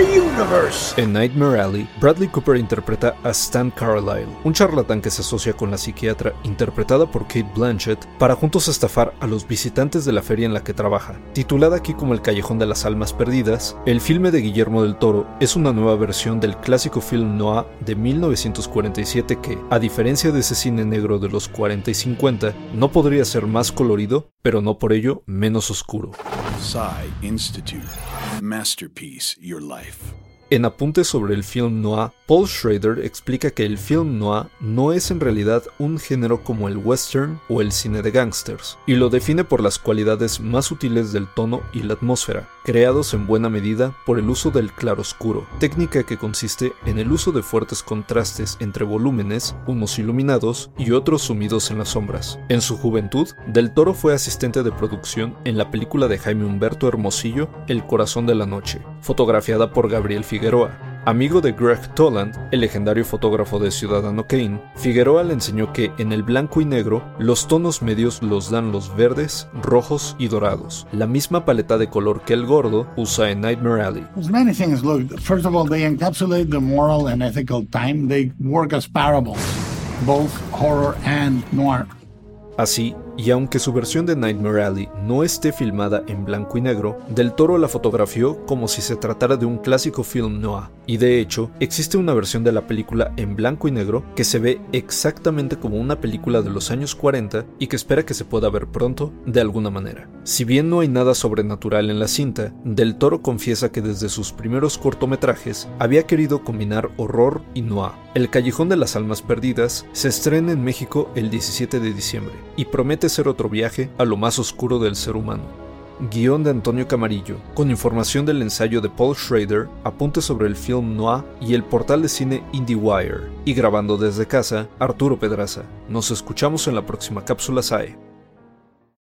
universe. En Nightmare Alley, Bradley Cooper interpreta a Stan Carlyle, un charlatán que se asocia con la psiquiatra interpretada por Kate Blanchett para juntos estafar a los visitantes de la feria en la que trabaja. Titulada aquí como El Callejón de las Almas Perdidas, el filme de Guillermo del Toro es una nueva versión del clásico film noir de 1947 que, a diferencia de ese cine negro de los 40 y 50, no podría ser más colorido, pero no por ello menos oscuro. Institute. Masterpiece Your Life. En apuntes sobre el film noir, Paul Schrader explica que el film noir no es en realidad un género como el western o el cine de gangsters, y lo define por las cualidades más sutiles del tono y la atmósfera, creados en buena medida por el uso del claroscuro, técnica que consiste en el uso de fuertes contrastes entre volúmenes, unos iluminados y otros sumidos en las sombras. En su juventud, Del Toro fue asistente de producción en la película de Jaime Humberto Hermosillo, El corazón de la noche, fotografiada por Gabriel Figueroa Amigo de Greg Toland, el legendario fotógrafo de Ciudadano Kane, Figueroa le enseñó que en el blanco y negro los tonos medios los dan los verdes, rojos y dorados, la misma paleta de color que el gordo usa en Nightmare Alley. many things. Look, first of all, they encapsulate the moral and ethical time. They work as parables, both horror and noir. Así, y aunque su versión de Nightmare Alley no esté filmada en blanco y negro, Del Toro la fotografió como si se tratara de un clásico film noir, y de hecho, existe una versión de la película en blanco y negro que se ve exactamente como una película de los años 40 y que espera que se pueda ver pronto de alguna manera. Si bien no hay nada sobrenatural en la cinta, Del Toro confiesa que desde sus primeros cortometrajes había querido combinar horror y noir. El Callejón de las Almas Perdidas se estrena en México el 17 de diciembre y promete ser otro viaje a lo más oscuro del ser humano. Guión de Antonio Camarillo, con información del ensayo de Paul Schrader, apuntes sobre el film Noir y el portal de cine IndieWire. Y grabando desde casa, Arturo Pedraza. Nos escuchamos en la próxima cápsula SAE.